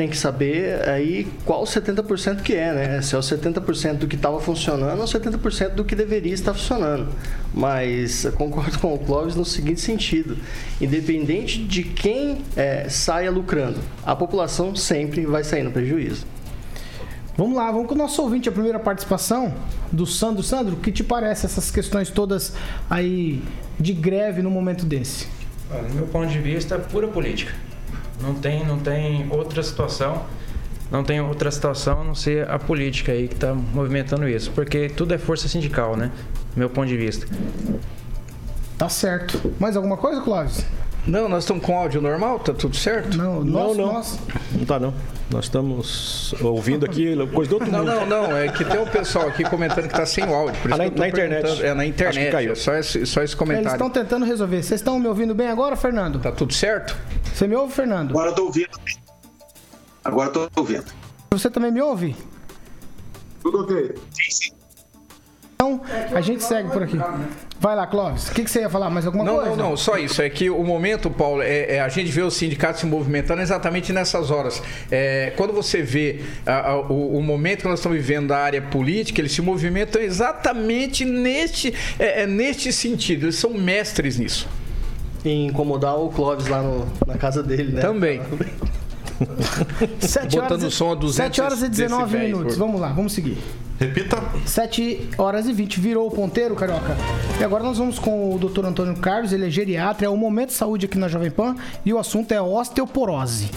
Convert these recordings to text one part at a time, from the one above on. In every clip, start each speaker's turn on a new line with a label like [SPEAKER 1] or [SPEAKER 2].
[SPEAKER 1] tem que saber aí qual 70% que é, né? Se é o 70% do que estava funcionando ou 70% do que deveria estar funcionando. Mas concordo com o Clóvis no seguinte sentido: independente de quem é, saia lucrando, a população sempre vai sair no prejuízo.
[SPEAKER 2] Vamos lá, vamos com o nosso ouvinte, a primeira participação do Sandro. Sandro, o que te parece essas questões todas aí de greve no momento desse?
[SPEAKER 3] Olha, do meu ponto de vista, é pura política. Não tem, não tem outra situação, não tem outra situação a não ser a política aí que está movimentando isso, porque tudo é força sindical, né? Do meu ponto de vista.
[SPEAKER 2] Tá certo. Mais alguma coisa, Clóvis?
[SPEAKER 4] Não, nós estamos com áudio normal, tá tudo certo?
[SPEAKER 2] Não,
[SPEAKER 5] Não,
[SPEAKER 2] nós,
[SPEAKER 5] não.
[SPEAKER 2] nós-
[SPEAKER 5] Não tá não. Nós estamos ouvindo aqui coisa do outro
[SPEAKER 4] Não,
[SPEAKER 5] mundo.
[SPEAKER 4] não, não. É que tem um pessoal aqui comentando que tá sem o áudio. Por
[SPEAKER 5] Ah, na-
[SPEAKER 4] que eu tô
[SPEAKER 5] na internet.
[SPEAKER 4] É na internet.
[SPEAKER 5] Acho que caiu.
[SPEAKER 4] É só esse, só esse
[SPEAKER 2] Eles
[SPEAKER 4] comentário.
[SPEAKER 2] estão tentando resolver. Vocês estão me ouvindo bem agora, Fernando?
[SPEAKER 4] Tá tudo certo?
[SPEAKER 2] Você me ouve, Fernando?
[SPEAKER 6] Agora eu tô ouvindo. Agora eu tô ouvindo.
[SPEAKER 2] Você também me ouve?
[SPEAKER 6] Tudo ok? Sim, sim.
[SPEAKER 2] Então, a gente segue por aqui. Vai lá, Clóvis. O que, que você ia falar? Mais alguma
[SPEAKER 4] Não,
[SPEAKER 2] coisa?
[SPEAKER 4] não, não, só isso. É que o momento, Paulo, é, é a gente vê o sindicato se movimentando exatamente nessas horas. É, quando você vê a- a- o, o momento que nós estamos vivendo da área política, eles se movimentam exatamente neste, é, é neste sentido. Eles são mestres nisso.
[SPEAKER 1] Em incomodar o Clóvis lá no- na casa dele, né?
[SPEAKER 4] Também.
[SPEAKER 2] 7
[SPEAKER 4] Botando
[SPEAKER 2] horas, e-
[SPEAKER 4] o som a 200
[SPEAKER 2] 7 horas e 19
[SPEAKER 4] decibéis,
[SPEAKER 2] minutos.
[SPEAKER 4] por-
[SPEAKER 2] Vamos lá, vamos seguir.
[SPEAKER 7] Repita.
[SPEAKER 2] 7 horas e 20. Virou o ponteiro, Carioca. E agora nós vamos com o Dr. Antônio Carlos, ele é geriatra, é o Momento de Saúde aqui na Jovem Pan e o assunto é osteoporose.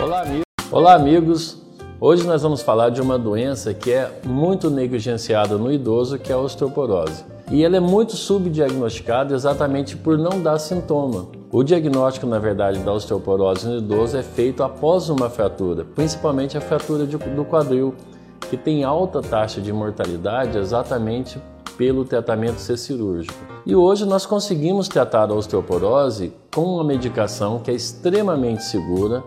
[SPEAKER 8] Olá, amigo. Olá, amigos. Hoje nós vamos falar de uma doença que é muito negligenciada no idoso, que é a osteoporose. E ela é muito subdiagnosticada exatamente por não dar sintoma. O diagnóstico, na verdade, da osteoporose no idoso é feito após uma fratura, principalmente a fratura de- do quadril, que tem alta taxa de mortalidade exatamente pelo tratamento ser cirúrgico. E hoje nós conseguimos tratar a osteoporose com uma medicação que é extremamente segura,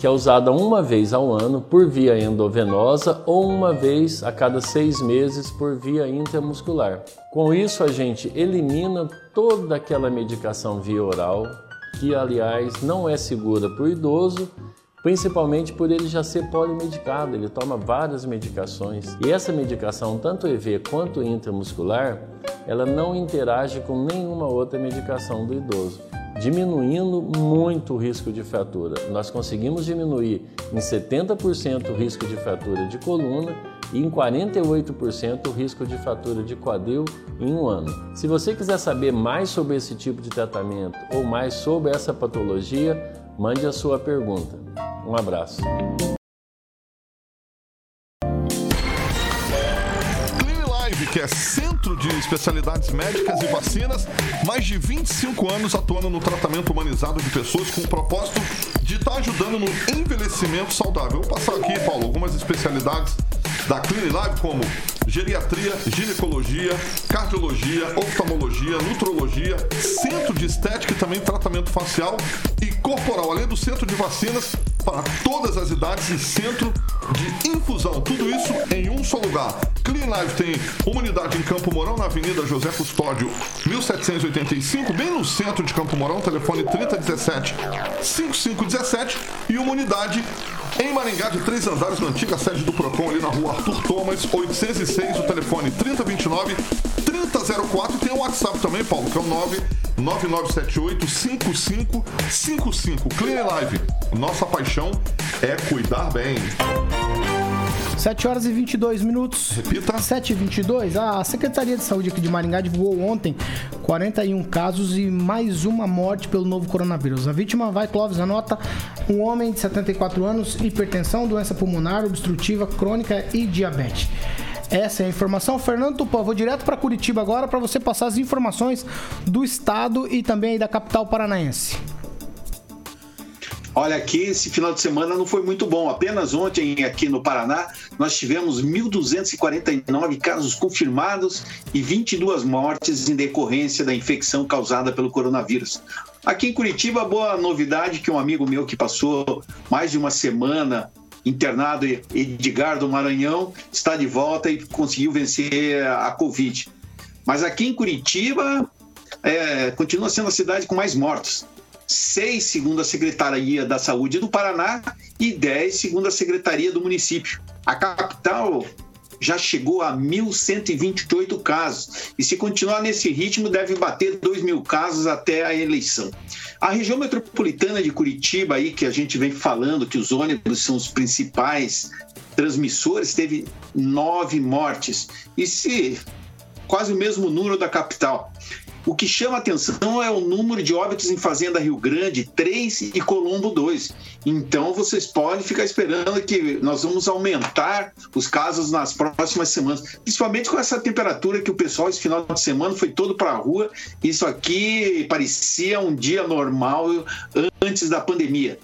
[SPEAKER 8] que é usada uma vez ao ano por via endovenosa ou uma vez a cada seis meses por via intramuscular. Com isso, a gente elimina toda aquela medicação via oral, que aliás não é segura para o idoso, principalmente por ele já ser polimedicado, ele toma várias medicações. E essa medicação, tanto EV quanto intramuscular, ela não interage com nenhuma outra medicação do idoso diminuindo muito o risco de fratura. Nós conseguimos diminuir em 70% o risco de fratura de coluna e em 48% o risco de fratura de quadril em um ano. Se você quiser saber mais sobre esse tipo de tratamento ou mais sobre essa patologia, mande a sua pergunta. Um abraço.
[SPEAKER 7] É centro de especialidades médicas e vacinas, mais de 25 anos atuando no tratamento humanizado de pessoas com o propósito de estar ajudando no envelhecimento saudável. Vou passar aqui, Paulo, algumas especialidades da Live, como geriatria, ginecologia, cardiologia, oftalmologia, nutrologia, centro de estética e também tratamento facial e corporal, além do centro de vacinas para todas as idades e centro de infusão. Tudo isso em um só lugar. Clean Life tem uma unidade em Campo Mourão, na Avenida José Custódio, 1785, bem no centro de Campo Mourão, telefone 3017 5517 e uma unidade em Maringá de três andares na antiga sede do Procon, ali na rua Arthur Thomas, 806, o telefone 3029 3004 e tem o WhatsApp também, Paulo, que é o 99978 5555. Clean Live, nossa paixão é cuidar bem.
[SPEAKER 2] 7 horas e 22 minutos.
[SPEAKER 7] Repita.
[SPEAKER 2] 7 e 22. A Secretaria de Saúde aqui de Maringá divulgou ontem 41 casos e mais uma morte pelo novo coronavírus. A vítima vai, Clóvis, anota, um homem de 74 anos, hipertensão, doença pulmonar, obstrutiva, crônica e diabetes. Essa é a informação. Fernando Tupã, vou direto para Curitiba agora para você passar as informações do estado e também da capital paranaense.
[SPEAKER 6] Olha, aqui esse final de semana não foi muito bom. Apenas ontem, aqui no Paraná, nós tivemos 1.249 casos confirmados e 22 mortes em decorrência da infecção causada pelo coronavírus. Aqui em Curitiba, boa novidade que um amigo meu que passou mais de uma semana internado, Edgar do Maranhão, está de volta e conseguiu vencer a Covid. Mas aqui em Curitiba, é, continua sendo a cidade com mais mortos. seis segundo a Secretaria da Saúde do Paraná e 10 segundo a Secretaria do município. A capital já chegou a 1.128 casos e se continuar nesse ritmo deve bater 2 mil casos até a eleição. A região metropolitana de Curitiba aí que a gente vem falando que os ônibus são os principais transmissores teve nove mortes e se quase o mesmo número da capital. O que chama atenção é o número de óbitos em Fazenda Rio Grande 3 e Colombo 2. Então vocês podem ficar esperando que nós vamos aumentar os casos nas próximas semanas, principalmente com essa temperatura que o pessoal esse final de semana foi todo para a rua. Isso aqui parecia um dia normal antes da pandemia.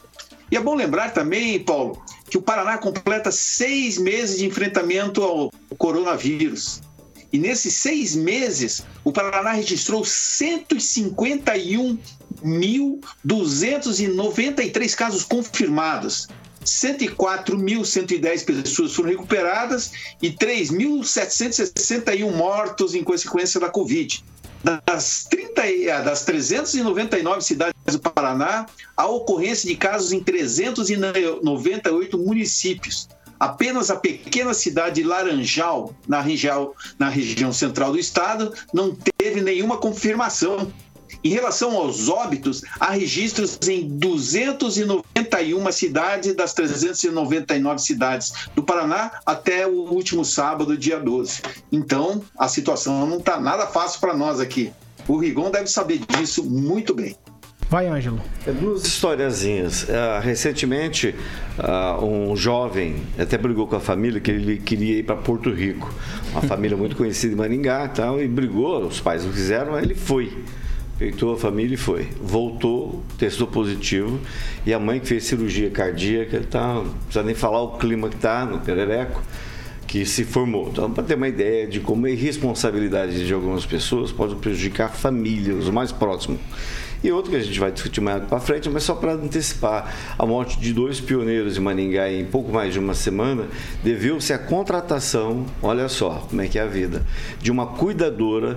[SPEAKER 6] E é bom lembrar também, Paulo, que o Paraná completa seis meses de enfrentamento ao coronavírus. E nesses seis meses, o Paraná registrou 151.293 casos confirmados. 104.110 pessoas foram recuperadas e 3.761 mortos em consequência da Covid. Das, 30, das 399 cidades do Paraná, há ocorrência de casos em 398 municípios. Apenas a pequena cidade de Laranjal, na região, na região central do estado, não teve nenhuma confirmação. Em relação aos óbitos, há registros em 291 cidades das 399 cidades do Paraná até o último sábado, dia 12. Então, a situação não está nada fácil para nós aqui. O Rigon deve saber disso muito bem.
[SPEAKER 2] Vai, Ângelo.
[SPEAKER 9] É duas historiazinhas. Uh, recentemente, uh, um jovem até brigou com a família que ele queria ir para Porto Rico. Uma família muito conhecida em Maringá e tal, e brigou, os pais não quiseram, mas ele foi. Peitou a família e foi. Voltou, testou positivo, e a mãe que fez cirurgia cardíaca, tá, não precisa nem falar o clima que está no Perereco, que se formou. Então, para ter uma ideia de como a irresponsabilidade de algumas pessoas pode prejudicar a família, os mais próximos. E outro que a gente vai discutir mais para frente, mas só para antecipar, a morte de dois pioneiros em Maningá em pouco mais de uma semana deveu-se à contratação, olha só como é que é a vida, de uma cuidadora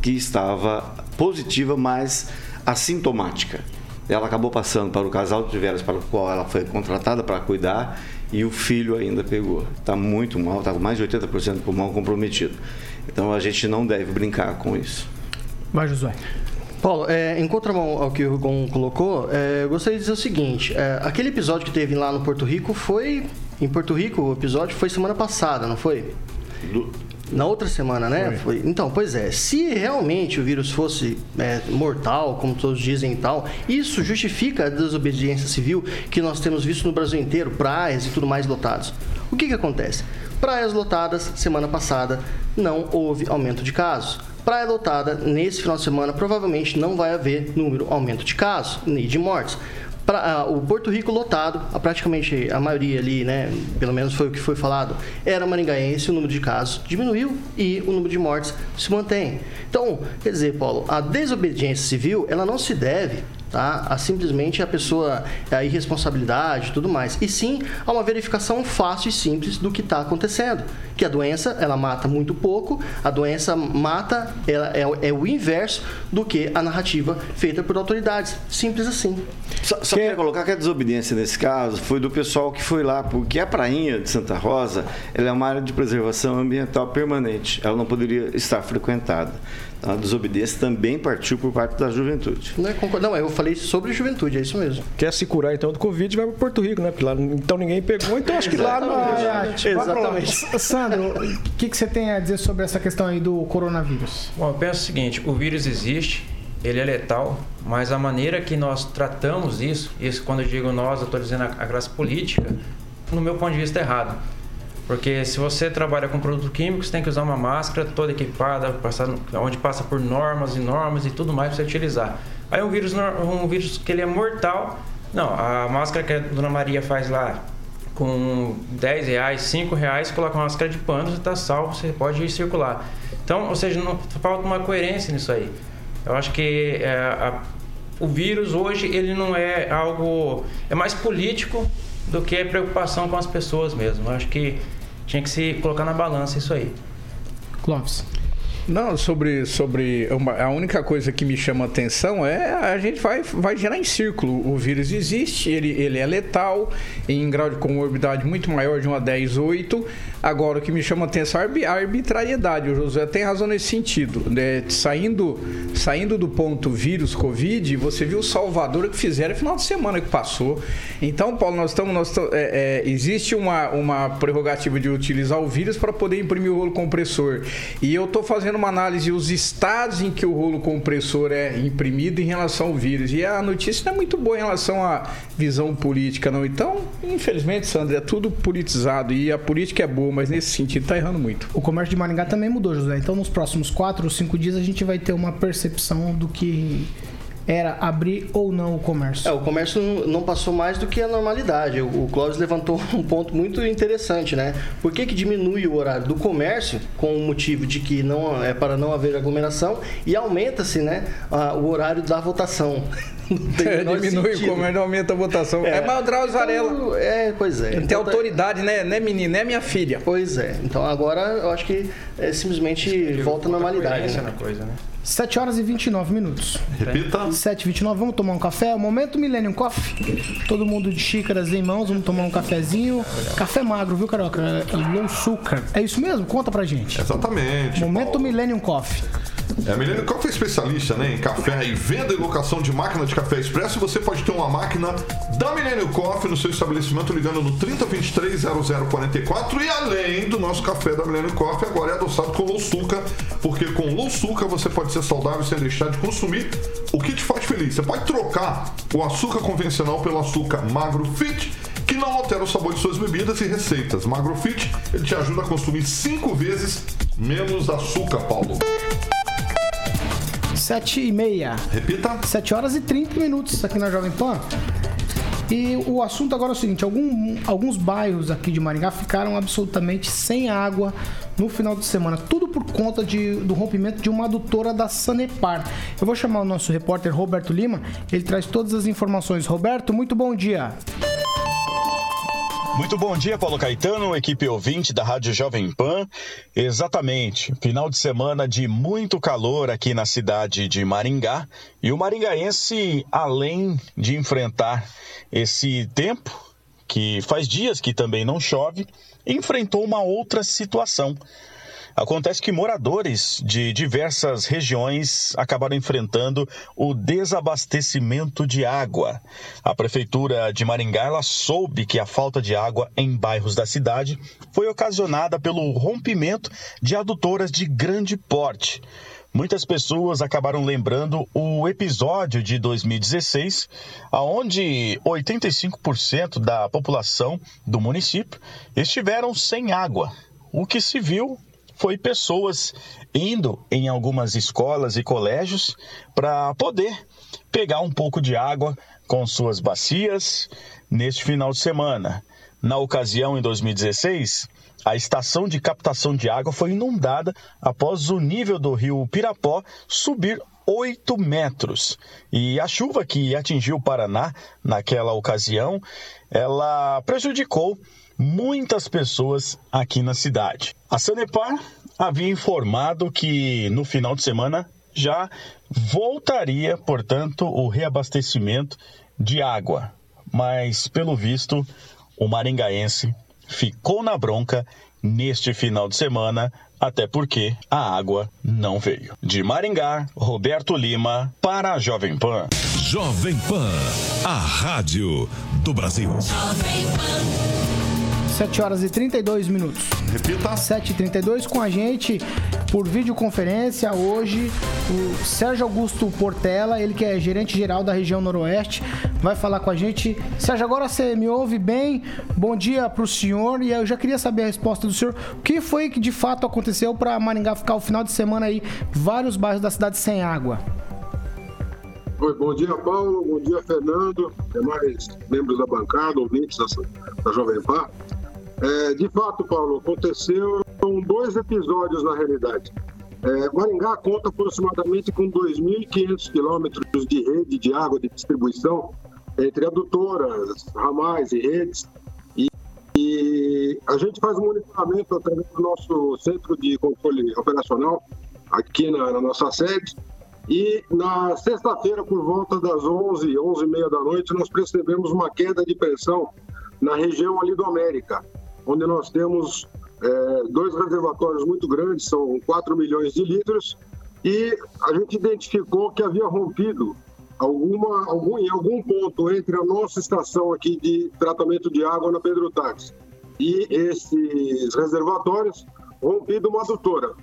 [SPEAKER 9] que estava positiva, mas assintomática. Ela acabou passando para o casal de veras para o qual ela foi contratada para cuidar e o filho ainda pegou. Está muito mal, está com mais de 80% do pulmão comprometido. Então a gente não deve brincar com isso.
[SPEAKER 2] Vai, Josué.
[SPEAKER 1] Paulo, é, em contramão ao que o Rigon colocou, é, eu gostaria de dizer o seguinte: é, aquele episódio que teve lá no Porto Rico foi. Em Porto Rico, o episódio foi semana passada, não foi? Do... Na outra semana, né? Foi. Foi. Então, pois é. Se realmente o vírus fosse é, mortal, como todos dizem e tal, isso justifica a desobediência civil que nós temos visto no Brasil inteiro, praias e tudo mais lotados. O que, que acontece? Praias lotadas, semana passada, não houve aumento de casos. Praia lotada, nesse final de semana, provavelmente não vai haver número aumento de casos nem de mortes. Pra, uh, o Porto Rico lotado, a, praticamente a maioria ali, né, pelo menos foi o que foi falado, era maringaense, o número de casos diminuiu e o número de mortes se mantém. Então, quer dizer, Paulo, a desobediência civil, ela não se deve tá? a simplesmente a pessoa, a irresponsabilidade e tudo mais. E sim a uma verificação fácil e simples do que está acontecendo. Que a doença, ela mata muito pouco, a doença mata, ela é, é, o inverso do que a narrativa feita por autoridades. Simples assim.
[SPEAKER 9] Só, só que... queria colocar que a desobediência nesse caso foi do pessoal que foi lá, porque a prainha de Santa Rosa, ela é uma área de preservação ambiental permanente. Ela não poderia estar frequentada a desobediência também partiu por parte da juventude.
[SPEAKER 1] Não, é não, eu falei sobre juventude, é isso mesmo.
[SPEAKER 5] Quer se curar então do Covid, vai para Porto Rico, né? Porque lá então ninguém pegou, então acho que lá não.
[SPEAKER 2] É, Exatamente. Sandro, o que, que você tem a dizer sobre essa questão aí do coronavírus?
[SPEAKER 3] Bom, eu penso o seguinte: o vírus existe, ele é letal, mas a maneira que nós tratamos isso, isso quando eu digo nós, eu estou dizendo a, a classe política, no meu ponto de vista, é errado. Porque se você trabalha com produto químico, você tem que usar uma máscara toda equipada, passar, onde passa por normas e normas e tudo mais para você utilizar. Aí um vírus, um vírus que ele é mortal, não, a máscara que a Dona Maria faz lá com 10 reais, 5 reais, coloca uma máscara de pano, você está salvo, você pode ir circular. Então, ou seja, não, falta uma coerência nisso aí. Eu acho que é, a, o vírus hoje ele não é algo é mais político do que preocupação com as pessoas mesmo. Eu acho que tinha que se colocar na balança isso aí.
[SPEAKER 2] Clóvis.
[SPEAKER 4] Não, sobre, sobre uma, a única coisa que me chama atenção é a gente vai, vai gerar em círculo. O vírus existe, ele, ele é letal, em grau de comorbidade muito maior de 1 a 10, 8. Agora, o que me chama atenção é a arbitrariedade. O José tem razão nesse sentido. Né? Saindo, saindo do ponto vírus, Covid, você viu o Salvador que fizeram no final de semana que passou. Então, Paulo, nós estamos. Nós é, é, existe uma, uma prerrogativa de utilizar o vírus para poder imprimir o rolo compressor. E eu estou fazendo uma análise os estados em que o rolo compressor é imprimido em relação ao vírus. E a notícia não é muito boa em relação à visão política, não. Então, infelizmente, Sandra, é tudo politizado. E a política é boa, mas nesse sentido está errando muito.
[SPEAKER 2] O comércio de Maringá também mudou, José. Então, nos próximos quatro ou cinco dias, a gente vai ter uma percepção do que era abrir ou não o comércio?
[SPEAKER 1] É, o comércio não passou mais do que a normalidade. O Clóvis levantou um ponto muito interessante, né? Por que, que diminui o horário do comércio com o motivo de que não é para não haver aglomeração e aumenta-se, né, a, o horário da votação?
[SPEAKER 4] É, diminui sentido. o comércio, aumenta a votação. É, é mas o Drauzio Varela.
[SPEAKER 1] É, pois é.
[SPEAKER 4] Tem então, tá- autoridade, né? Não é menina, é minha filha.
[SPEAKER 1] Pois é. Então agora eu acho que é, simplesmente volta à normalidade. Né?
[SPEAKER 3] Na coisa, né?
[SPEAKER 2] 7 horas e 29 minutos.
[SPEAKER 7] Repita.
[SPEAKER 2] 7 e 29 vamos tomar um café. Momento Millennium Coffee. Todo mundo de xícaras em mãos, vamos tomar um cafezinho. Café magro, viu, Carioca? É low açúcar. É isso mesmo? Conta pra gente.
[SPEAKER 7] Exatamente.
[SPEAKER 2] Momento Paulo. Millennium Coffee.
[SPEAKER 7] É, Milênio Coffee é especialista né, em café e venda e locação de máquina de café expresso. Você pode ter uma máquina da Milênio Coffee no seu estabelecimento ligando no 3023 0044 e além do nosso café da Milênio Coffee agora é adoçado com louçuca, porque com louçuca você pode ser saudável sem deixar de consumir o que te faz feliz. Você pode trocar o açúcar convencional pelo açúcar magro fit que não altera o sabor de suas bebidas e receitas. Magro Fit, ele te ajuda a consumir cinco vezes menos açúcar, Paulo.
[SPEAKER 2] 7 e meia.
[SPEAKER 7] Repita.
[SPEAKER 2] 7 horas e 30 minutos aqui na Jovem Pan. E o assunto agora é o seguinte: algum, alguns bairros aqui de Maringá ficaram absolutamente sem água no final de semana. Tudo por conta de, do rompimento de uma adutora da Sanepar. Eu vou chamar o nosso repórter Roberto Lima, ele traz todas as informações. Roberto, muito bom dia.
[SPEAKER 10] Muito bom dia, Paulo Caetano, equipe ouvinte da Rádio Jovem Pan. Exatamente, final de semana de muito calor aqui na cidade de Maringá. E o maringaense, além de enfrentar esse tempo, que faz dias que também não chove, enfrentou uma outra situação. Acontece que moradores de diversas regiões acabaram enfrentando o desabastecimento de água. A prefeitura de Maringá soube que a falta de água em bairros da cidade foi ocasionada pelo rompimento de adutoras de grande porte. Muitas pessoas acabaram lembrando o episódio de 2016, onde 85% da população do município estiveram sem água, o que se viu foi pessoas indo em algumas escolas e colégios para poder pegar um pouco de água com suas bacias neste final de semana. Na ocasião, em 2016, a estação de captação de água foi inundada após o nível do rio Pirapó subir 8 metros. E a chuva que atingiu o Paraná naquela ocasião, ela prejudicou muitas pessoas aqui na cidade. A Sanepar havia informado que no final de semana já voltaria, portanto, o reabastecimento de água. Mas, pelo visto, o maringaense ficou na bronca neste final de semana, até porque a água não veio. De Maringá, Roberto Lima, para a Jovem Pan.
[SPEAKER 11] Jovem Pan, a rádio do Brasil. Jovem
[SPEAKER 2] Pan. 7 horas e 32 minutos.
[SPEAKER 7] Repita.
[SPEAKER 2] 7 e 32 com a gente por videoconferência hoje o Sérgio Augusto Portela, ele que é gerente geral da região Noroeste, vai falar com a gente. Sérgio, agora você me ouve bem? Bom dia para o senhor e eu já queria saber a resposta do senhor. O que foi que de fato aconteceu para Maringá ficar o final de semana aí vários bairros da cidade sem água?
[SPEAKER 12] Oi, bom dia, Paulo. Bom dia, Fernando. Demais membros da bancada, ouvintes da, da Jovem Pan. É, de fato, Paulo, aconteceu dois episódios na realidade. É, Maringá conta aproximadamente com 2.500 quilômetros de rede de água de distribuição entre adutoras, ramais e redes. E, e a gente faz um monitoramento através do nosso centro de controle operacional aqui na, na nossa sede. E na sexta-feira, por volta das 11, 11 e meia da noite, nós percebemos uma queda de pressão na região ali do América, onde nós temos é, dois reservatórios muito grandes, são 4 milhões de litros, e a gente identificou que havia rompido alguma, algum, em algum ponto entre a nossa estação aqui de tratamento de água na Pedro Táxi e esses reservatórios, rompido uma adutora.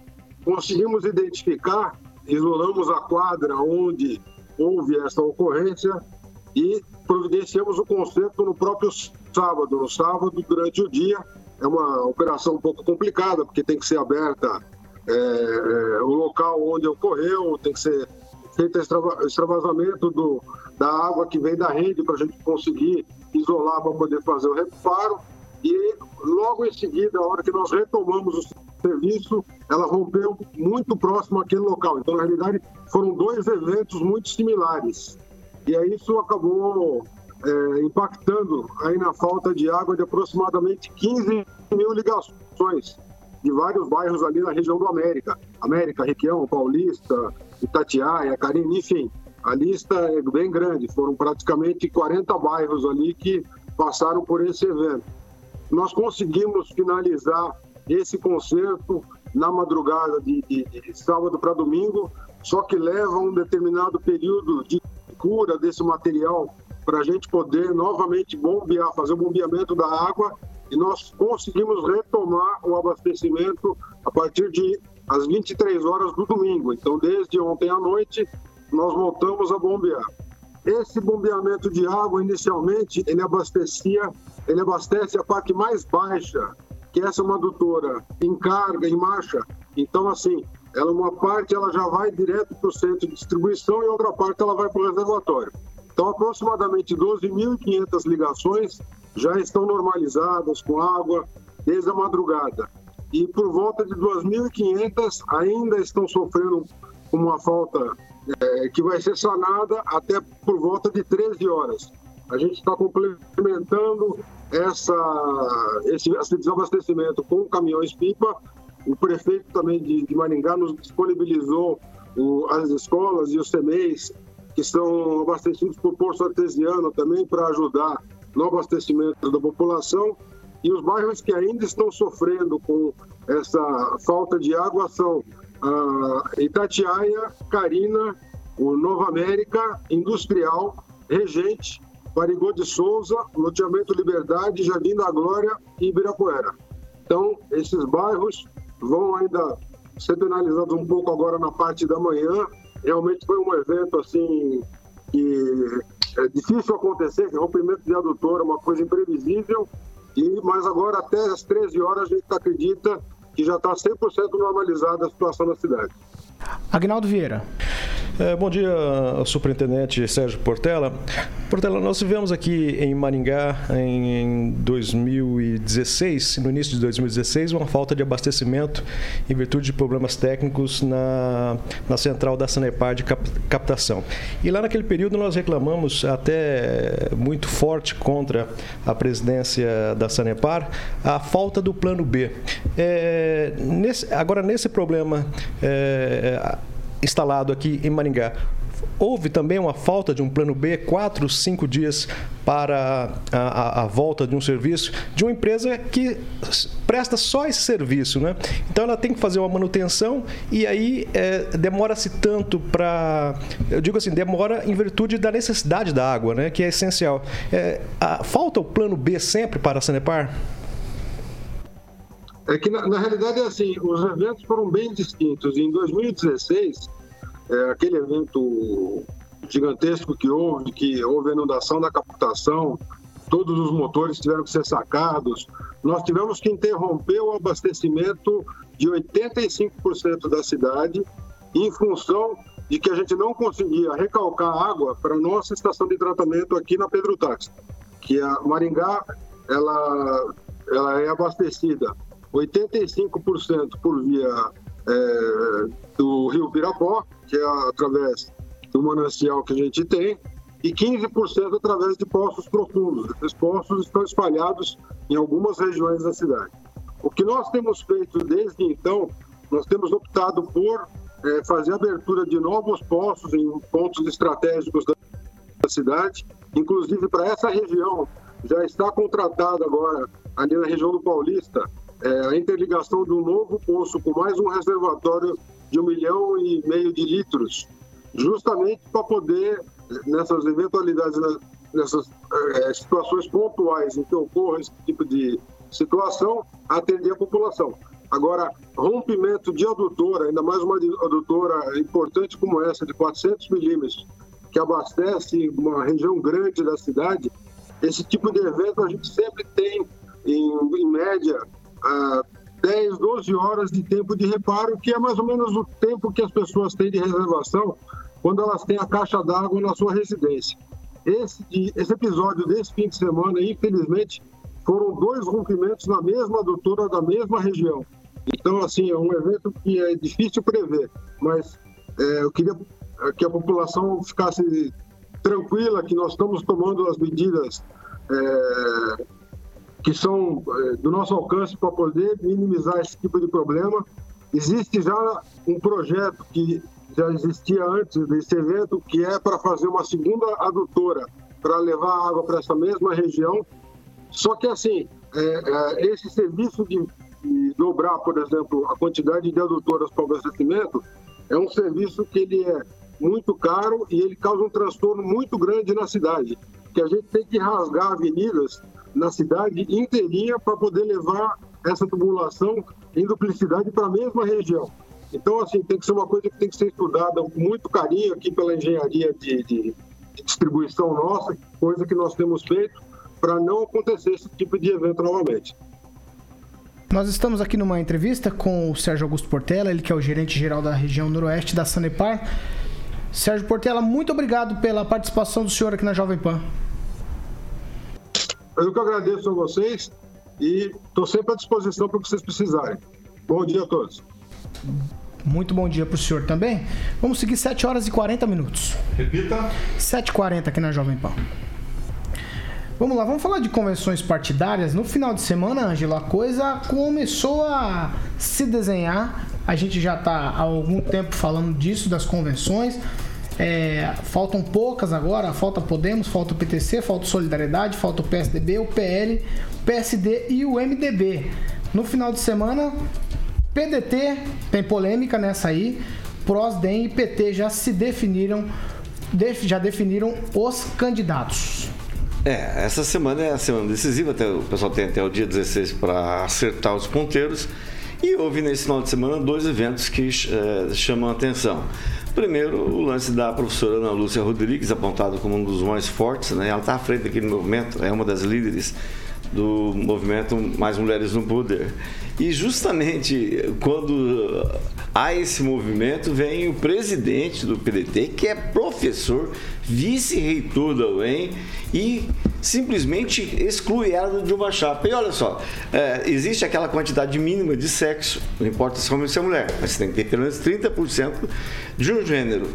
[SPEAKER 12] Conseguimos identificar, isolamos a quadra onde houve essa ocorrência e providenciamos o conserto no próprio sábado. No sábado, durante o dia, é uma operação um pouco complicada, porque tem que ser aberta é, é, o local onde ocorreu, tem que ser feito extravasamento do, da água que vem da rede para a gente conseguir isolar para poder fazer o reparo. E logo em seguida, a hora que nós retomamos o serviço, ela rompeu muito próximo àquele local. Então, na realidade, foram dois eventos muito similares. E aí isso acabou é, impactando aí na falta de água de aproximadamente 15 mil ligações de vários bairros ali na região do América. América, Requião, Paulista, Itatiaia, Carina, enfim. A lista é bem grande, foram praticamente 40 bairros ali que passaram por esse evento. Nós conseguimos finalizar esse concerto na madrugada de, de, de sábado para domingo, só que leva um determinado período de cura desse material para a gente poder novamente bombear, fazer o bombeamento da água e nós conseguimos retomar o abastecimento a partir de às 23 horas do domingo. Então, desde ontem à noite, nós voltamos a bombear. Esse bombeamento de água, inicialmente, ele abastecia, ele abastece a parte mais baixa, que essa é uma adutora em carga, em marcha. Então, assim, ela uma parte ela já vai direto para o centro de distribuição e outra parte ela vai para o reservatório. Então, aproximadamente 12.500 ligações já estão normalizadas com água desde a madrugada. E por volta de 2.500 ainda estão sofrendo uma falta é, que vai ser sanada até por volta de 13 horas. A gente está complementando essa, esse, esse, desabastecimento com caminhões-pipa. O prefeito também de, de Maringá nos disponibilizou o, as escolas e os CMEs que são abastecidos por poço artesiano também para ajudar no abastecimento da população. E os bairros que ainda estão sofrendo com essa falta de água são a Itatiaia, Carina, o Nova América, Industrial, Regente, Barigô de Souza, Loteamento Liberdade, Jardim da Glória e Ibirapuera. Então, esses bairros vão ainda ser penalizados um pouco agora na parte da manhã. Realmente foi um evento assim que é difícil acontecer, rompimento de adutora, uma coisa imprevisível, e, mas agora até às 13 horas a gente acredita que já está 100% normalizada a situação na cidade.
[SPEAKER 2] Agnaldo Vieira.
[SPEAKER 5] É, bom dia, superintendente Sérgio Portela. Portela, nós tivemos aqui em Maringá em 2016, no início de 2016, uma falta de abastecimento em virtude de problemas técnicos na, na central da Sanepar de captação. E lá naquele período nós reclamamos até muito forte contra a presidência da Sanepar a falta do plano B. É, nesse, agora, nesse problema. É, instalado aqui em Maringá. Houve também uma falta de um plano B, quatro, cinco dias para a, a, a, volta de um serviço de uma empresa que presta só esse serviço, né? Então ela tem que fazer uma manutenção e aí é, demora-se tanto para, eu digo assim, demora em virtude da necessidade da água, né? Que é essencial. É, a, falta o plano B sempre para a Sanepar?
[SPEAKER 12] É que, na, na, realidade, é assim, os eventos foram bem distintos. Em 2016, é, aquele evento gigantesco que houve, que houve inundação da captação, todos os motores tiveram que ser sacados. Nós tivemos que interromper o abastecimento de 85% da cidade em função de que a gente não conseguia recalcar água para a nossa estação de tratamento aqui na Pedro Táxi, que a Maringá ela, ela é abastecida 85% por via é, do rio Pirapó, que é através do manancial que a gente tem, e 15% através de poços profundos. Esses poços estão espalhados em algumas regiões da cidade. O que nós temos feito desde então, nós temos optado por é, fazer abertura de novos postos em pontos estratégicos da cidade, inclusive para essa região. Já está contratada agora, ali na região do Paulista, é, a interligação de um novo poço com mais um reservatório de um milhão e meio de litros, justamente para poder, nessas eventualidades, né, nessas é, situações pontuais em que ocorra esse tipo de situação, atender a população. Agora, rompimento de adutora, ainda mais uma adutora importante como essa, de 400 milímetros, que abastece uma região grande da cidade, esse tipo de evento a gente sempre tem, em, em média, 10, 12 horas de tempo de reparo, que é mais ou menos o tempo que as pessoas têm de reservação quando elas têm a caixa d'água na sua residência. Esse, esse episódio desse fim de semana, infelizmente, foram dois rompimentos na mesma adutora da mesma região. Então, assim, é um evento que é difícil prever, mas é, eu queria que a população ficasse tranquila que nós estamos tomando as medidas é, que são é, do nosso alcance para poder minimizar esse tipo de problema. Existe já um projeto que já existia antes desse evento, que é para fazer uma segunda adutora para levar água para essa mesma região. Só que, assim, é, é, esse serviço de, de, dobrar, por exemplo, a quantidade de adutoras para o abastecimento é um serviço que ele é muito caro e ele causa um transtorno muito grande na cidade, que a gente tem que rasgar avenidas na cidade inteirinha para poder levar essa tubulação em duplicidade para a mesma região. Então, assim, tem que ser uma coisa que tem que ser estudada com muito carinho aqui pela engenharia de, de, distribuição nossa, coisa que nós temos feito para não acontecer esse tipo de evento novamente.
[SPEAKER 2] Nós estamos aqui numa entrevista com o Sérgio Augusto Portela, ele que é o gerente geral da região noroeste da Sanepar. Sérgio Portela, muito obrigado pela participação do senhor aqui na Jovem Pan.
[SPEAKER 12] Eu que agradeço a vocês e estou sempre à disposição para o que vocês precisarem. Bom dia a todos.
[SPEAKER 2] Muito bom dia para o senhor também. Vamos seguir 7 horas e 40 minutos.
[SPEAKER 7] Repita.
[SPEAKER 2] 7h40 aqui na Jovem Pan. Vamos lá, vamos falar de convenções partidárias. No final de semana, Ângelo, a coisa começou a se desenhar. A gente já está há algum tempo falando disso, das convenções. É, faltam poucas agora, falta Podemos, falta o PTC, falta Solidariedade, falta o PSDB, o PL, o PSD e o MDB. No final de semana, PDT tem polêmica nessa aí, PROS, DEM e PT já se definiram, já definiram os candidatos.
[SPEAKER 9] É, essa semana é a semana decisiva, até, o pessoal tem até o dia 16 para acertar os ponteiros. E houve nesse final de semana dois eventos que é, chamam a atenção. Primeiro, o lance da professora Ana Lúcia Rodrigues, apontado como um dos mais fortes, né? ela está à frente daquele movimento, é uma das líderes do movimento Mais Mulheres no Poder. E justamente quando há esse movimento, vem o presidente do PDT, que é professor, vice-reitor da UEM, e simplesmente exclui ela de uma chapa. E olha só, é, existe aquela quantidade mínima de sexo, não importa se é homem ou se é mulher, mas você tem que ter pelo menos 30% de um gênero.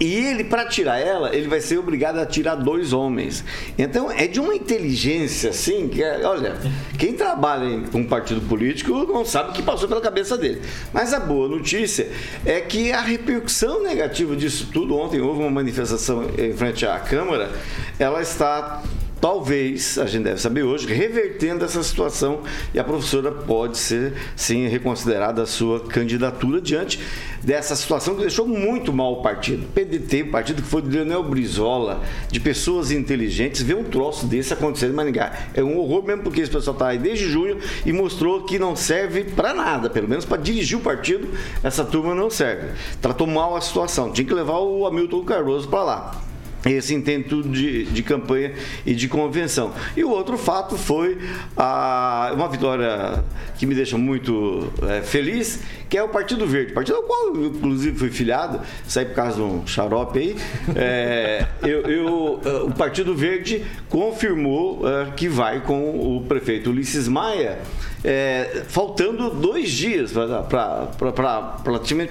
[SPEAKER 9] E ele, para tirar ela, ele vai ser obrigado a tirar dois homens. Então, é de uma inteligência, assim, que é, olha, quem trabalha com um partido político não sabe o que passou pela cabeça dele. Mas a boa notícia é que a repercussão negativa disso tudo, ontem houve uma manifestação em frente à Câmara, ela está talvez, a gente deve saber hoje, revertendo essa situação e a professora pode ser, sim, reconsiderada a sua candidatura diante dessa situação que deixou muito mal o partido. PDT, o partido que foi de Leonel Brizola, de pessoas inteligentes, ver um troço desse acontecer em Maningá. É um horror mesmo porque esse pessoal está aí desde junho e mostrou que não serve para nada, pelo menos para dirigir o partido, essa turma não serve. Tratou mal a situação, tinha que levar o Hamilton Cardoso para lá esse intento de, de campanha e de convenção. E o outro fato foi a, uma vitória que me deixa muito é, feliz, que é o Partido Verde, partido ao qual eu, inclusive, fui filiado, saí por causa de um xarope aí. É, eu, eu, o Partido Verde confirmou é, que vai com o prefeito Ulisses Maia. É, faltando dois dias para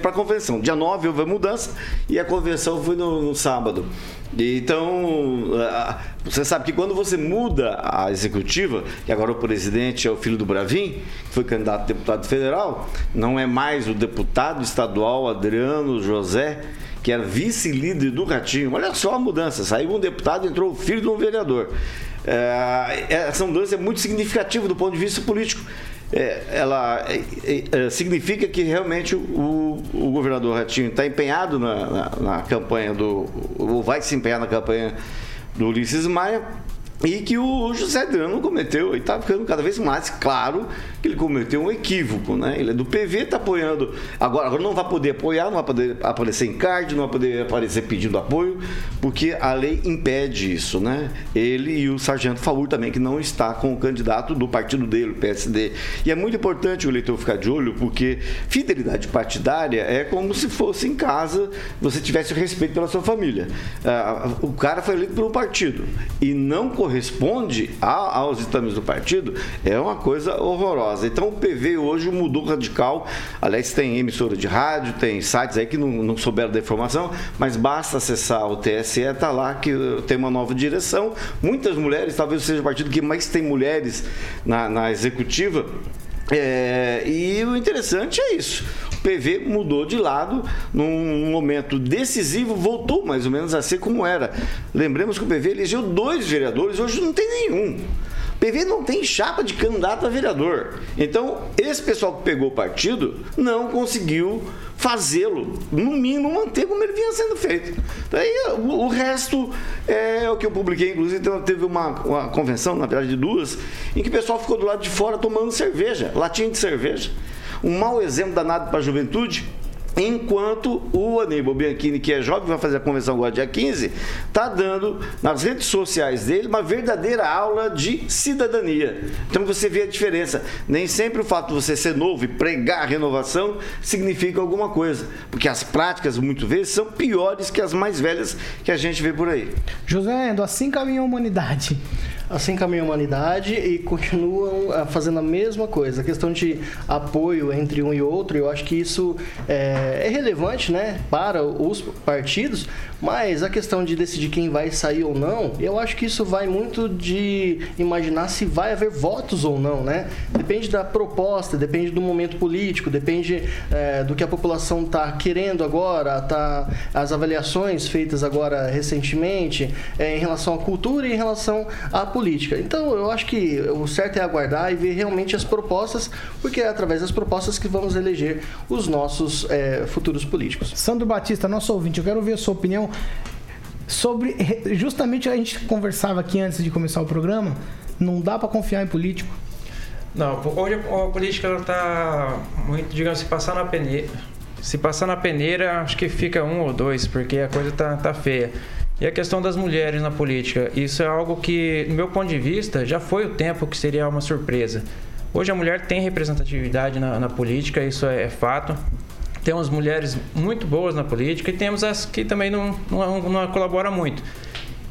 [SPEAKER 9] a convenção. Dia 9 houve a mudança e a convenção foi no, no sábado. Então, você sabe que quando você muda a executiva, que agora o presidente é o filho do Bravin, que foi candidato a deputado federal, não é mais o deputado estadual Adriano José, que era vice-líder do Ratinho. Olha só a mudança, saiu um deputado, entrou o filho de um vereador. É, essa mudança é muito significativa do ponto de vista político. É, ela é, é, significa que realmente o, o governador Ratinho está empenhado na, na, na, campanha do. ou vai se empenhar na campanha do Ulisses Maia e que o José Adriano cometeu, e está ficando cada vez mais claro que ele cometeu um equívoco, né? Ele é do PV, está apoiando, agora, agora não vai poder apoiar, não vai poder aparecer em card, não vai poder aparecer pedindo apoio, porque a lei impede isso, né? Ele e o Sargento Faur também, que não está com o candidato do partido dele, o PSD. E é muito importante o eleitor ficar de olho, porque fidelidade partidária é como se fosse em casa, você tivesse respeito pela sua família. Ah, o cara foi eleito pelo partido e não correu corresponde a, aos ditames do partido é uma coisa horrorosa. Então o PV hoje mudou radical. Aliás, tem emissora de rádio, tem sites aí que não, não souberam da informação, mas basta acessar o TSE, tá lá que tem uma nova direção. Muitas mulheres, talvez seja o partido que mais tem mulheres na, na executiva. É, e o interessante é isso. PV mudou de lado num momento decisivo, voltou mais ou menos a ser como era. Lembremos que o PV elegeu dois vereadores, hoje não tem nenhum. PV não tem chapa de candidato a vereador. Então, esse pessoal que pegou o partido não conseguiu fazê-lo, no mínimo, manter como ele vinha sendo feito. Daí o, o resto é o que eu publiquei, inclusive então, teve uma, uma convenção, na verdade de duas, em que o pessoal ficou do lado de fora tomando cerveja, latinha de cerveja. Um mau exemplo danado para a juventude Enquanto o Aníbal Bianchini, que é jovem, vai fazer a convenção agora dia 15, está dando nas redes sociais dele uma verdadeira aula de cidadania. Então você vê a diferença. Nem sempre o fato de você ser novo e pregar a renovação significa alguma coisa. Porque as práticas, muitas vezes, são piores que as mais velhas que a gente vê por aí.
[SPEAKER 2] José Endo, assim caminha a humanidade
[SPEAKER 1] assim caminha a humanidade e continuam eh, fazendo a mesma coisa. A questão de apoio entre um e outro, eu acho que isso é, é relevante né, para os partidos, mas a questão de decidir quem vai sair ou não, eu acho que isso vai muito de imaginar se vai haver votos ou não, né? Depende da proposta, depende do momento político, depende é, do que a população está querendo agora, tá, as avaliações feitas agora recentemente é, em relação à cultura e em relação à política. Então, eu acho que o certo é aguardar e ver realmente as propostas, porque é através das propostas que vamos eleger os nossos é, futuros políticos.
[SPEAKER 2] Sandro Batista, nosso ouvinte, eu quero ouvir a sua opinião sobre justamente a gente conversava aqui antes de começar o programa, não dá para confiar em político.
[SPEAKER 3] Não, hoje a política está muito, digamos, se passar na peneira, se passar na peneira, acho que fica um ou dois, porque a coisa tá, tá feia. E a questão das mulheres na política, isso é algo que, do meu ponto de vista, já foi o tempo que seria uma surpresa. Hoje a mulher tem representatividade na, na política, isso é, é fato temos mulheres muito boas na política e temos as que também não, não, não colaboram muito.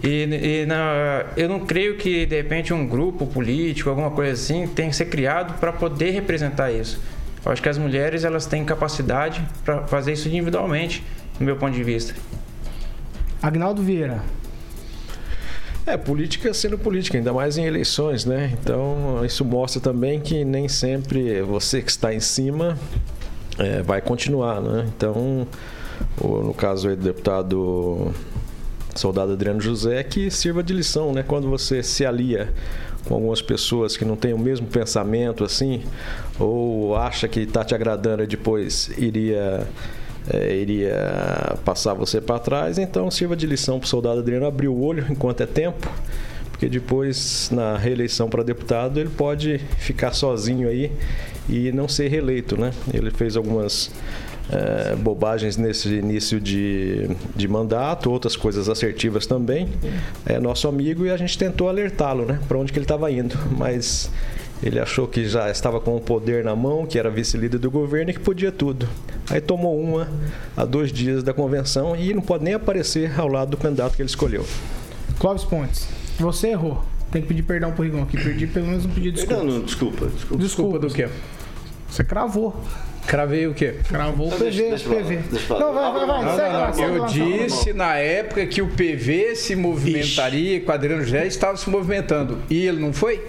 [SPEAKER 3] E, e na, eu não creio que, de repente, um grupo político, alguma coisa assim, tenha que ser criado para poder representar isso. Eu acho que as mulheres elas têm capacidade para fazer isso individualmente, do meu ponto de vista.
[SPEAKER 2] Agnaldo Vieira.
[SPEAKER 5] É, política sendo política, ainda mais em eleições, né? Então, isso mostra também que nem sempre você que está em cima é, vai continuar, né? Então, no caso aí do deputado soldado Adriano José, que sirva de lição, né? Quando você se alia com algumas pessoas que não têm o mesmo pensamento assim, ou acha que está te agradando e depois iria é, iria passar você para trás, então sirva de lição para o soldado Adriano abrir o olho enquanto é tempo, porque depois na reeleição para deputado ele pode ficar sozinho aí e não ser reeleito, né? Ele fez algumas é, bobagens nesse início de, de mandato, outras coisas assertivas também. É nosso amigo e a gente tentou alertá-lo, né? Para onde que ele estava indo, mas ele achou que já estava com o poder na mão, que era vice-líder do governo e que podia tudo. Aí tomou uma a dois dias da convenção e não pode nem aparecer ao lado do candidato que ele escolheu.
[SPEAKER 2] Clóvis Pontes, você errou. Tem que pedir perdão pro Rigon aqui. Perdi pelo menos um pedido de desculpa.
[SPEAKER 9] Não, não, desculpa. Desculpa,
[SPEAKER 2] desculpa do quê? Você cravou.
[SPEAKER 4] Cravei o quê?
[SPEAKER 2] Cravou o PV,
[SPEAKER 9] deixa-
[SPEAKER 2] PV.
[SPEAKER 9] deixa.
[SPEAKER 2] Não, vai, vai, vai.
[SPEAKER 9] Não,
[SPEAKER 2] segue
[SPEAKER 9] não,
[SPEAKER 2] lá, segue
[SPEAKER 4] Eu
[SPEAKER 2] lá,
[SPEAKER 4] disse na época que o PV se movimentaria, com o Adriano José estava se movimentando. E ele não foi?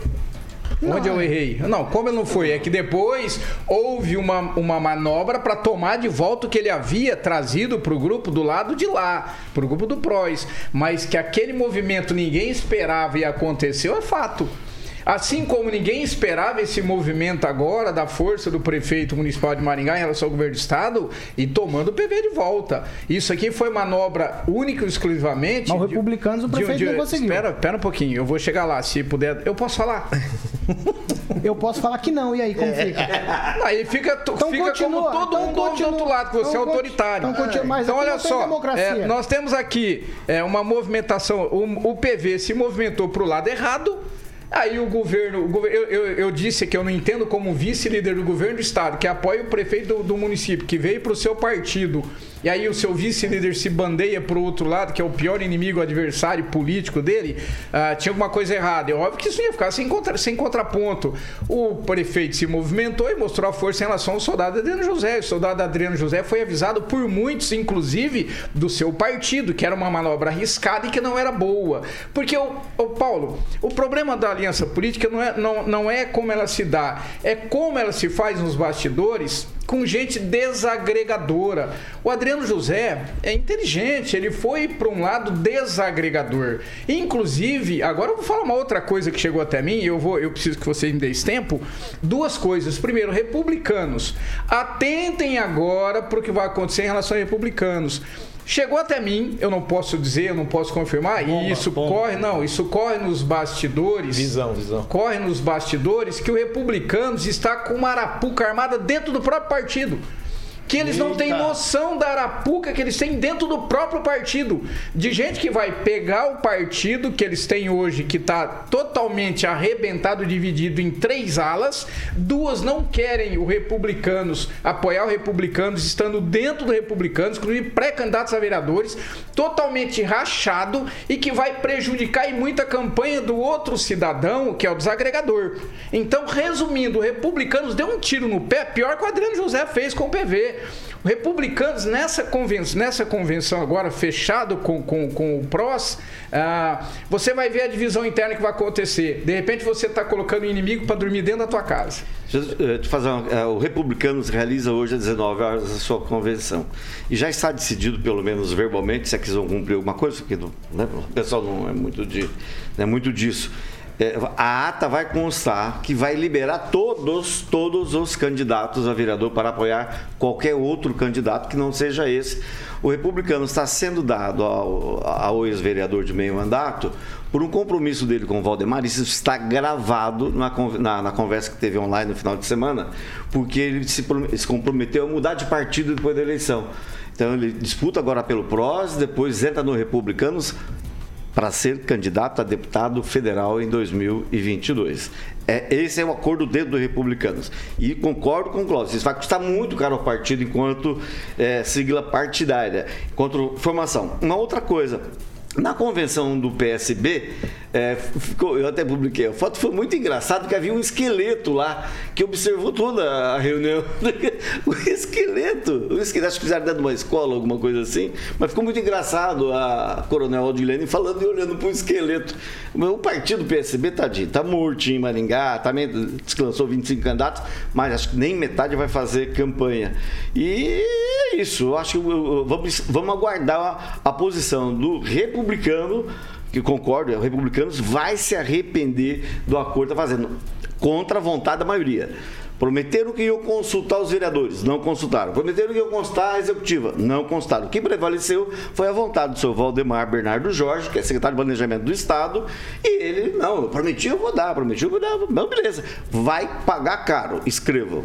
[SPEAKER 4] Onde eu errei? Não, como ele não foi? É que depois houve uma, uma manobra para tomar de volta o que ele havia trazido para o grupo do lado de lá, para o grupo do PROS. Mas que aquele movimento ninguém esperava e aconteceu é fato. Assim como ninguém esperava esse movimento agora da força do prefeito municipal de Maringá em relação ao governo do estado e tomando o PV de volta. Isso aqui foi manobra única e exclusivamente.
[SPEAKER 2] Mas o
[SPEAKER 4] de-
[SPEAKER 2] Republicanos, o
[SPEAKER 4] de-
[SPEAKER 2] prefeito
[SPEAKER 4] de-
[SPEAKER 2] não conseguiu.
[SPEAKER 4] Espera, espera um pouquinho, eu vou chegar lá, se puder. Eu posso falar?
[SPEAKER 2] Eu posso falar que não, e aí, como fica?
[SPEAKER 4] Aí fica,
[SPEAKER 2] Então
[SPEAKER 4] fica
[SPEAKER 2] continua,
[SPEAKER 4] como todo
[SPEAKER 2] então
[SPEAKER 4] mundo do
[SPEAKER 2] continua.
[SPEAKER 4] outro lado, que você
[SPEAKER 2] Então
[SPEAKER 4] é autoritário.
[SPEAKER 2] então continua, mas
[SPEAKER 4] Então, olha só,
[SPEAKER 2] democracia.
[SPEAKER 4] é, nós temos aqui é, uma movimentação, o, o PV se movimentou para o lado errado. Aí o governo, o gover- eu, eu, eu disse que eu não entendo como vice-líder do governo do estado, que apoia o prefeito do, do município, que veio para o seu partido, e aí o seu vice-líder se bandeia para o outro lado, que é o pior inimigo, adversário político dele, ah, tinha alguma coisa errada. É óbvio que isso ia ficar sem, contra, sem contraponto. O prefeito se movimentou e mostrou a força em relação ao soldado Adriano José. O soldado Adriano José foi avisado por muitos, inclusive do seu partido, que era uma manobra arriscada e que não era boa. Porque, o, o Paulo, o problema da aliança política não é, não, não é como ela se dá, é como ela se faz nos bastidores com gente desagregadora. O Adriano José é inteligente, ele foi para um lado desagregador. Inclusive, agora eu vou falar uma outra coisa que chegou até mim, eu vou, eu preciso que vocês me deem tempo. Duas coisas. Primeiro, republicanos, atentem agora para o que vai acontecer em relação a republicanos. Chegou até mim, eu não posso dizer, eu não posso confirmar, e isso corre, não, isso corre nos bastidores.
[SPEAKER 5] Visão, visão.
[SPEAKER 4] Corre nos bastidores que o Republicanos está com uma arapuca armada dentro do próprio partido. Que eles não têm noção da arapuca que eles têm dentro do próprio partido. De gente que vai pegar o partido que eles têm hoje, que está totalmente arrebentado, dividido em três alas. Duas não querem o Republicanos, apoiar o Republicanos, estando dentro do Republicanos, inclusive pré-candidatos a vereadores, totalmente rachado e que vai prejudicar em muita campanha do outro cidadão, que é o desagregador. Então, resumindo, o Republicanos deu um tiro no pé, pior que o Adriano José fez com o PV. O Republicanos, nessa convenção, nessa convenção agora, fechado com, com, com o PROS, ah, você vai ver a divisão interna que vai acontecer. De repente, você está colocando o inimigo para dormir dentro da tua casa.
[SPEAKER 9] Deixa eu te fazer uma, eh, o Republicanos realiza hoje às 19 horas a sua convenção. E já está decidido, pelo menos verbalmente, se é que vão cumprir alguma coisa, porque não- né, o pessoal não é muito, de, não é muito disso. Eh, a ata vai constar que vai liberar todos, todos os candidatos a vereador para apoiar qualquer outro candidato que não seja esse. O republicano está sendo dado ao, ao ex-vereador de meio mandato por um compromisso dele com o Valdemar, isso está gravado na, na- na conversa que teve online no final de semana, porque ele se, se comprometeu a mudar de partido depois da eleição. Então ele disputa agora pelo PROS, depois entra no Republicanos para ser candidato a deputado federal em 2022. É, esse é o acordo dentro do Republicanos. E concordo com o Cláudio, isso vai custar muito caro ao partido enquanto é, sigla partidária, enquanto formação. Uma outra coisa, na convenção do PSB, é, ficou, eu até publiquei a foto, foi muito engraçado, porque havia um esqueleto lá que observou toda a reunião. o esqueleto, o esqueleto, acho que fizeram dentro de uma escola, alguma coisa assim, mas ficou muito engraçado a Coronel Aldilene falando e olhando para o esqueleto. O partido PSB, tadinho, tá mortinho em Maringá, também que lançou 25 candidatos, mas acho que nem metade vai fazer campanha. E é isso, acho que vamos, vamos aguardar a, a posição do republicano que concordo, o Republicanos vai se arrepender do acordo que está fazendo, contra a vontade da maioria. Prometeram que iam consultar os vereadores, não consultaram. Prometeram que iam consultar a executiva, não consultaram. O que prevaleceu foi a vontade do seu Valdemar Bernardo Jorge, que é secretário de Planejamento do Estado, e ele, não, prometi, eu vou dar, prometi, eu vou dar. Não, beleza. Vai pagar caro, escrevam.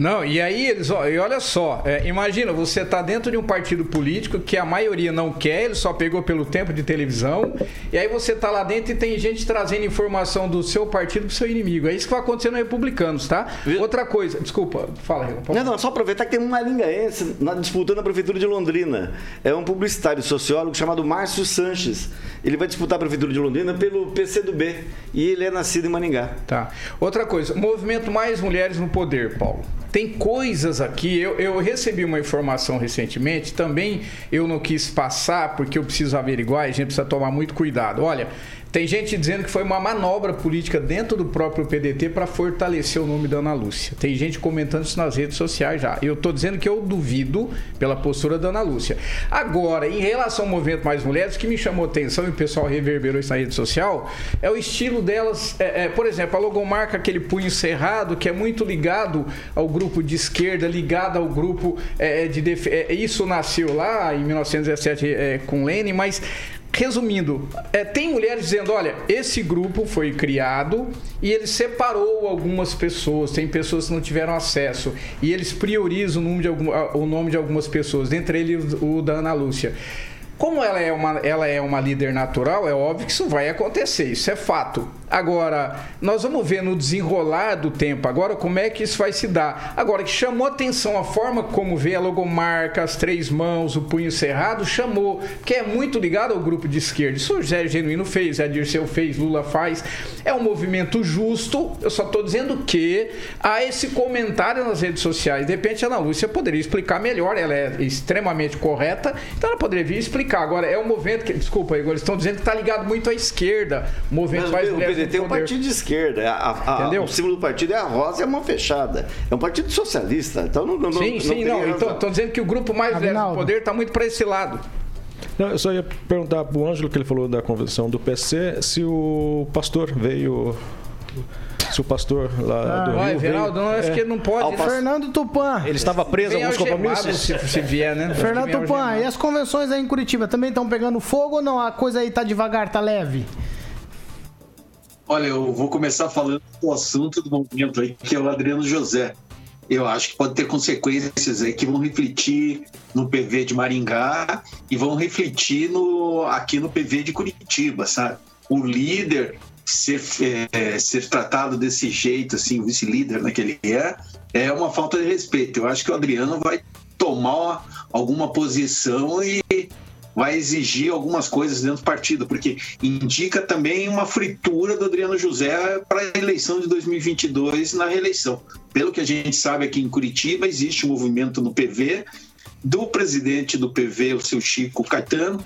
[SPEAKER 4] Não, e aí eles, ó, e olha só, é, imagina, você tá dentro de um partido político que a maioria não quer, ele só pegou pelo tempo de televisão, e aí você tá lá dentro e tem gente trazendo informação do seu partido pro seu inimigo. É isso que vai acontecer no Republicanos, tá? Outra coisa, desculpa, fala, Rigo.
[SPEAKER 9] Não, não, só aproveitar que tem um maringaense na, disputando a prefeitura de Londrina. É um publicitário sociólogo chamado Márcio Sanches. Ele vai disputar a prefeitura de Londrina pelo PCdoB e ele é nascido em Maringá.
[SPEAKER 4] Tá. Outra coisa, movimento Mais Mulheres no Poder, Paulo. Tem coisas aqui. Eu, eu recebi uma informação recentemente, também eu não quis passar porque eu preciso averiguar a gente precisa tomar muito cuidado. Olha, tem gente dizendo que foi uma manobra política dentro do próprio PDT para fortalecer o nome da Ana Lúcia. Tem gente comentando isso nas redes sociais já. Eu estou dizendo que eu duvido pela postura da Ana Lúcia. Agora, em relação ao movimento Mais Mulheres, o que me chamou atenção e o pessoal reverberou isso na rede social é o estilo delas. É, é, por exemplo, a logomarca, aquele punho cerrado, que é muito ligado ao grupo de esquerda, ligado ao grupo é, de. Def... É, isso nasceu lá em 1917 é, com Lênin, mas Resumindo, é, tem mulheres dizendo: olha, esse grupo foi criado e ele separou algumas pessoas, tem pessoas que não tiveram acesso, e eles priorizam o nome de, algum, o nome de algumas pessoas, dentre eles o da Ana Lúcia. Como ela é, uma, ela é uma líder natural, é óbvio que isso vai acontecer, isso é fato. Agora, nós vamos ver no desenrolar do tempo agora como é que isso vai se dar. Agora, que chamou atenção a forma como vê a logomarca, as três mãos, o punho cerrado, chamou, que é muito ligado ao grupo de esquerda. Isso o José Genuíno fez, a Dirceu fez, Lula faz. É um movimento justo, eu só estou dizendo que há esse comentário nas redes sociais. De repente, a Ana Lúcia poderia explicar melhor, ela é extremamente correta, então ela poderia vir explicar. Agora, é um movimento que, desculpa, Igor, eles estão dizendo que está ligado muito à esquerda. O movimento
[SPEAKER 9] Mas,
[SPEAKER 4] mais
[SPEAKER 9] PDT é um partido de esquerda. A, a, o símbolo do partido é a rosa e a mão fechada. É um partido socialista. Então não, não
[SPEAKER 4] Sim,
[SPEAKER 9] não,
[SPEAKER 4] sim, não. Então, estão dizendo que o grupo mais velho do poder está muito para esse lado.
[SPEAKER 5] Não, eu só ia perguntar para o Ângelo, que ele falou da convenção do PC, se o pastor veio se o pastor lá
[SPEAKER 4] ah,
[SPEAKER 5] do
[SPEAKER 4] Rio
[SPEAKER 5] Everaldo,
[SPEAKER 4] não, acho é, que não pode.
[SPEAKER 2] Fernando Tupan.
[SPEAKER 5] Ele estava preso alguns compromissos.
[SPEAKER 4] Se, se vier, né?
[SPEAKER 2] Fernando Tupan, e as convenções aí em Curitiba também estão pegando fogo ou não? A coisa aí tá devagar, tá leve?
[SPEAKER 6] Olha, eu vou começar falando do assunto do momento aí, que é o Adriano José. Eu acho que pode ter consequências aí que vão refletir no PV de Maringá e vão refletir no, aqui no PV de Curitiba, sabe? O líder ser, é, ser tratado desse jeito, assim, o vice-líder né, que ele é, é uma falta de respeito. Eu acho que o Adriano vai tomar alguma posição e vai exigir algumas coisas dentro do partido, porque indica também uma fritura do Adriano José para a eleição de 2022 na reeleição. Pelo que a gente sabe aqui em Curitiba, existe um movimento no PV do presidente do PV, o seu Chico Caetano,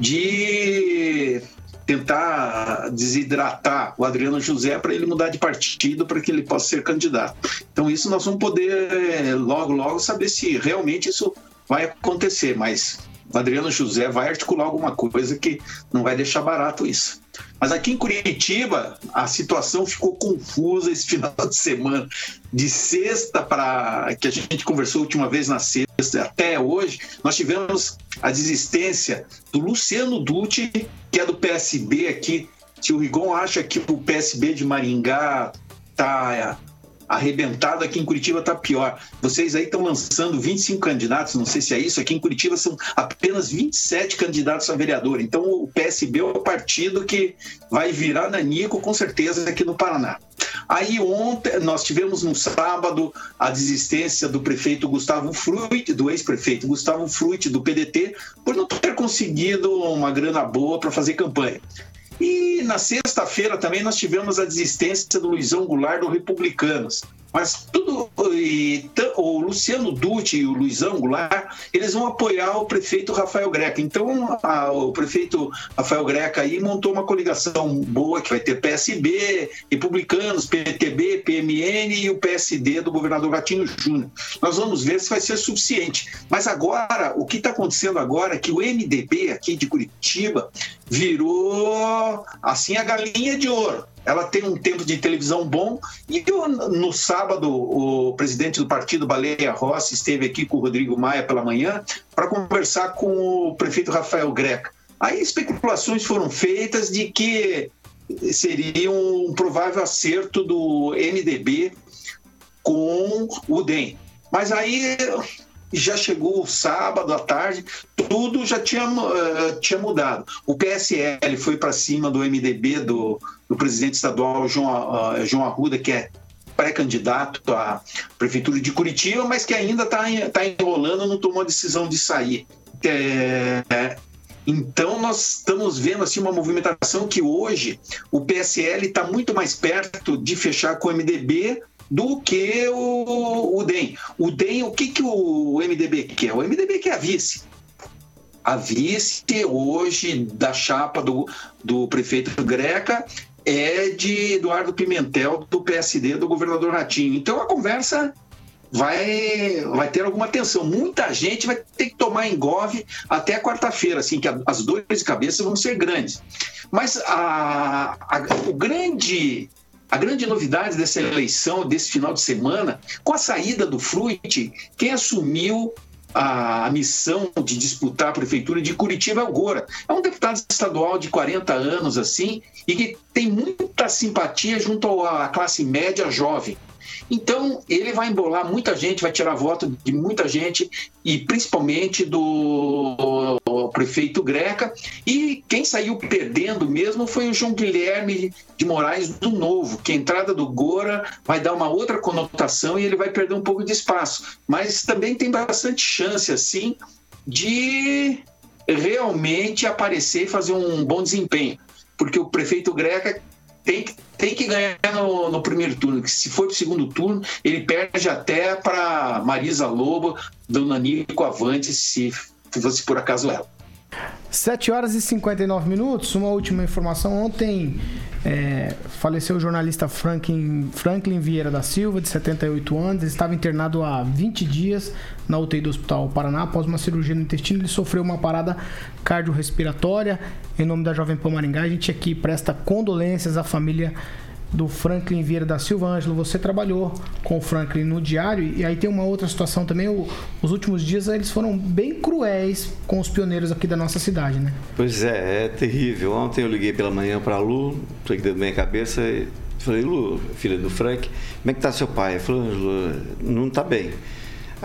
[SPEAKER 6] de tentar desidratar o Adriano José para ele mudar de partido para que ele possa ser candidato. Então isso nós vamos poder logo logo saber se realmente isso vai acontecer, mas o Adriano José vai articular alguma coisa que não vai deixar barato isso. Mas aqui em Curitiba, a situação ficou confusa esse final de semana. De sexta para. que a gente conversou a última vez na sexta, até hoje, nós tivemos a desistência do Luciano Dutti, que é do PSB aqui. Se o Rigon acha que o PSB de Maringá está arrebentado aqui em Curitiba está pior. Vocês aí estão lançando 25 candidatos, não sei se é isso, aqui em Curitiba são apenas 27 candidatos a vereador. Então o PSB é o partido que vai virar nanico com certeza aqui no Paraná. Aí ontem nós tivemos no sábado a desistência do prefeito Gustavo Fruit, do ex-prefeito Gustavo Fruit do PDT, por não ter conseguido uma grana boa para fazer campanha. E na sexta-feira também nós tivemos a desistência do Luizão Goulart do Republicanos. Mas tudo. E, o Luciano Dutti e o Luizão Goulart, eles vão apoiar o prefeito Rafael Greca. Então, a, o prefeito Rafael Greca aí montou uma coligação boa, que vai ter PSB, Republicanos, PTB, PMN e o PSD do governador Gatinho Júnior. Nós vamos ver se vai ser suficiente. Mas agora, o que está acontecendo agora é que o MDB aqui de Curitiba virou assim a galinha de ouro ela tem um tempo de televisão bom. E no sábado, o presidente do partido, Baleia Rossi, esteve aqui com o Rodrigo Maia pela manhã para conversar com o prefeito Rafael Greca. Aí especulações foram feitas de que seria um provável acerto do MDB com o DEM. Mas aí já chegou o sábado à tarde, tudo já tinha, uh, tinha mudado. O PSL foi para cima do MDB, do, do presidente estadual João, uh, João Arruda, que é pré-candidato à prefeitura de Curitiba, mas que ainda está tá enrolando, não tomou a decisão de sair. É, então nós estamos vendo assim uma movimentação que hoje o PSL está muito mais perto de fechar com o MDB do que o, o DEM. O DEM, o que, que o MDB quer? O MDB quer a vice. A vice hoje da chapa do, do prefeito Greca é de Eduardo Pimentel, do PSD, do governador Ratinho. Então a conversa vai, vai ter alguma tensão. Muita gente vai ter que tomar engove até quarta-feira, assim, que as dores de cabeça vão ser grandes. Mas a, a, o grande a grande novidade dessa eleição, desse final de semana, com a saída do Fruit, quem assumiu a missão de disputar a prefeitura de Curitiba é o Gora. É um deputado estadual de 40 anos, assim, e que tem muita simpatia junto à classe média jovem. Então, ele vai embolar muita gente, vai tirar voto de muita gente, e principalmente do prefeito Greca. E quem saiu perdendo mesmo foi o João Guilherme de Moraes do Novo, que a entrada do Gora vai dar uma outra conotação e ele vai perder um pouco de espaço. Mas também tem bastante chance, assim, de realmente aparecer e fazer um bom desempenho. Porque o prefeito Greca tem que, tem que ganhar no, no primeiro turno. Que se for para o segundo turno, ele perde até para Marisa Lobo, Dona Nico Avante, se fosse por acaso ela.
[SPEAKER 2] 7 horas e 59 minutos. Uma última informação. Ontem é, faleceu o jornalista Franklin, Franklin Vieira da Silva, de 78 anos. Ele estava internado há 20 dias na UTI do Hospital Paraná. Após uma cirurgia no intestino, ele sofreu uma parada cardiorrespiratória. Em nome da Jovem Pan Maringá, a gente aqui presta condolências à família do Franklin Vieira da Silva. Ângelo, você trabalhou com o Franklin no diário e aí tem uma outra situação também. O, os últimos dias eles foram bem cruéis com os pioneiros aqui da nossa cidade, né?
[SPEAKER 9] Pois é, é terrível. Ontem eu liguei pela manhã para a Lu, aqui dentro da minha cabeça e falei, Lu, filha do Frank, como é que tá seu pai? Ele falou, Ângelo, não está bem.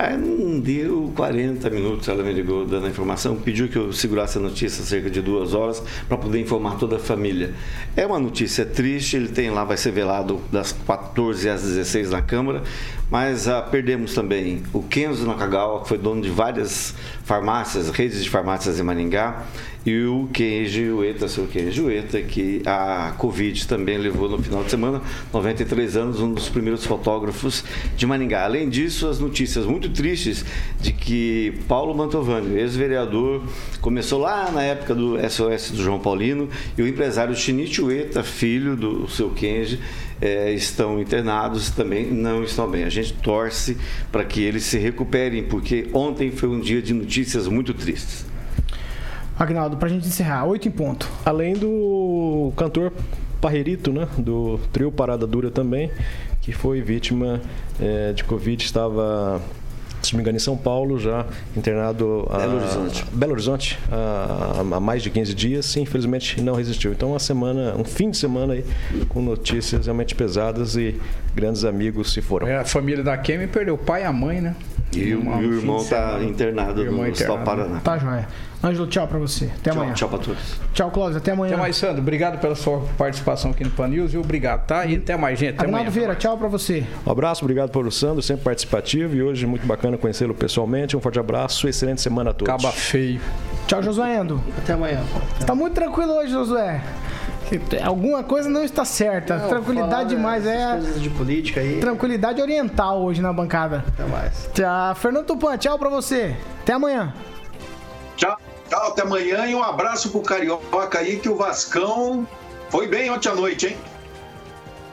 [SPEAKER 9] Aí não deu 40 minutos, ela me ligou dando a informação, pediu que eu segurasse a notícia cerca de duas horas para poder informar toda a família. É uma notícia triste, ele tem lá, vai ser velado das 14 às 16 na Câmara, mas ah, perdemos também o Kenzo Nakagawa, que foi dono de várias farmácias, redes de farmácias em Maringá, e o Kenji Ueta, seu Kenji Ueta, que a Covid também levou no final de semana, 93 anos, um dos primeiros fotógrafos de Maringá. Além disso, as notícias muito tristes de que Paulo Mantovani, ex-vereador, começou lá na época do SOS do João Paulino, e o empresário Shinichi Ueta, filho do seu Kenji, é, estão internados também não estão bem. A gente torce para que eles se recuperem, porque ontem foi um dia de notícias muito tristes.
[SPEAKER 2] Agnaldo, pra gente encerrar, oito em ponto.
[SPEAKER 5] Além do cantor Parrerito, né? Do trio Parada Dura também, que foi vítima é, de Covid, estava se não me engano, em São Paulo, já internado a
[SPEAKER 9] Belo Horizonte,
[SPEAKER 5] Belo Horizonte há, mais de 15 dias, e infelizmente não resistiu. Então, uma semana, um fim de semana aí com notícias realmente pesadas e grandes amigos se foram.
[SPEAKER 4] É, a família da Kemi perdeu o pai e a mãe, né?
[SPEAKER 9] E e o irmão está internado
[SPEAKER 4] Irmão
[SPEAKER 9] no Hospital. Paraná.
[SPEAKER 2] Tá, joia. Ângelo, tchau pra você. Até
[SPEAKER 9] Tchau,
[SPEAKER 2] amanhã.
[SPEAKER 9] tchau para todos.
[SPEAKER 2] Tchau, Cláudio. Até amanhã.
[SPEAKER 4] Até mais, Sandro. Obrigado pela sua participação aqui no Pan News, viu? Obrigado, tá? E até mais, gente. Até
[SPEAKER 2] Agnaldo
[SPEAKER 4] amanhã.
[SPEAKER 2] Vieira, tchau pra você.
[SPEAKER 5] Um abraço, obrigado pelo Sandro, sempre participativo e hoje muito bacana conhecê-lo pessoalmente. Um forte abraço, excelente semana a todos.
[SPEAKER 4] Caba feio.
[SPEAKER 2] Tchau, Josué Endo.
[SPEAKER 1] Até amanhã.
[SPEAKER 2] Tá muito tranquilo hoje, Josué. Alguma coisa não está certa.
[SPEAKER 1] Não,
[SPEAKER 2] Tranquilidade
[SPEAKER 1] falar
[SPEAKER 2] demais. É
[SPEAKER 1] coisas de política aí.
[SPEAKER 2] tranquilidade oriental hoje na bancada.
[SPEAKER 1] Até mais.
[SPEAKER 2] Tchau. Fernando Tupan, tchau pra você. Até amanhã.
[SPEAKER 6] Tchau, tchau, até amanhã e um abraço pro Carioca aí, que o Vascão foi bem ontem à noite, hein?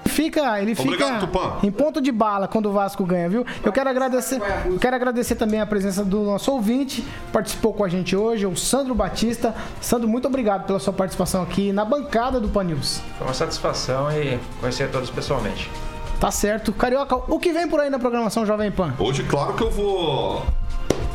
[SPEAKER 2] Fica, ele fica
[SPEAKER 7] Tupã.
[SPEAKER 2] em ponto de bala quando o Vasco ganha, viu? Eu quero agradecer, eu quero agradecer também a presença do nosso ouvinte, participou com a gente hoje, o Sandro Batista. Sandro, muito obrigado pela sua participação aqui na bancada do Pan News.
[SPEAKER 3] Foi uma satisfação e conhecer todos pessoalmente.
[SPEAKER 2] Tá certo. Carioca, o que vem por aí na programação Jovem Pan?
[SPEAKER 7] Hoje, claro que eu vou.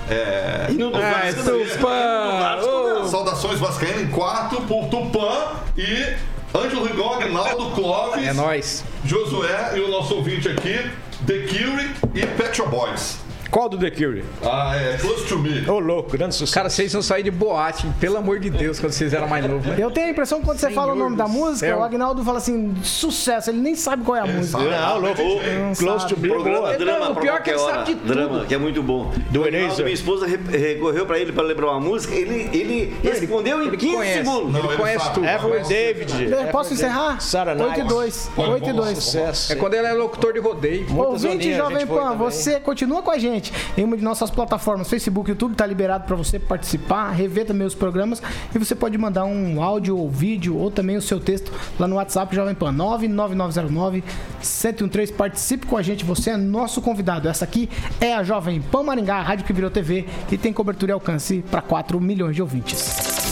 [SPEAKER 7] É.
[SPEAKER 4] Ai, Tupã!
[SPEAKER 7] Saudações Vascaína em quarto por Tupã e Ângelo Rigon, Agnaldo Clóvis,
[SPEAKER 4] É nóis.
[SPEAKER 7] Josué e o nosso ouvinte aqui, The Curie e Pet Shop Boys.
[SPEAKER 5] Qual do The Cure?
[SPEAKER 7] Ah, é Close to Me.
[SPEAKER 5] Ô, louco, grande sucesso.
[SPEAKER 4] Cara, vocês iam sair de boate, pelo amor de Deus, quando vocês eram mais novos, né?
[SPEAKER 2] Eu tenho a impressão que quando você fala o nome da música,
[SPEAKER 4] céu.
[SPEAKER 2] o Agnaldo fala assim, sucesso, ele nem sabe qual é a música.
[SPEAKER 5] Não, louco. Close to Me.
[SPEAKER 9] Programa
[SPEAKER 5] boa.
[SPEAKER 9] Drama
[SPEAKER 4] Não, o pior é que ele sabe de tudo.
[SPEAKER 9] Drama, que é muito bom.
[SPEAKER 5] Do
[SPEAKER 9] O Reinaldo,
[SPEAKER 5] Eraser.
[SPEAKER 9] Minha esposa re- recorreu pra ele pra lembrar uma música, ele, ele respondeu em
[SPEAKER 4] ele
[SPEAKER 9] 15
[SPEAKER 4] conhece.
[SPEAKER 9] segundos.
[SPEAKER 7] Não,
[SPEAKER 4] Ele
[SPEAKER 7] ele
[SPEAKER 4] conhece
[SPEAKER 7] sabe.
[SPEAKER 4] tudo.
[SPEAKER 5] Everett David.
[SPEAKER 2] Eu Posso encerrar?
[SPEAKER 5] Sarah
[SPEAKER 2] 8 e
[SPEAKER 5] Knight.
[SPEAKER 2] 2. 8 e 2.
[SPEAKER 5] Sucesso.
[SPEAKER 4] É quando ele é locutor de rodeio.
[SPEAKER 2] Ouvinte Jovem Pan, você continua com a gente em uma de nossas plataformas, Facebook, YouTube, tá liberado para você participar, rever também os programas e você pode mandar um áudio ou vídeo ou também o seu texto lá no WhatsApp Jovem Pan 99909 1013. Participe com a gente, você é nosso convidado. Essa aqui é a Jovem Pan Maringá, a rádio que virou TV e tem cobertura e alcance para 4 milhões de ouvintes.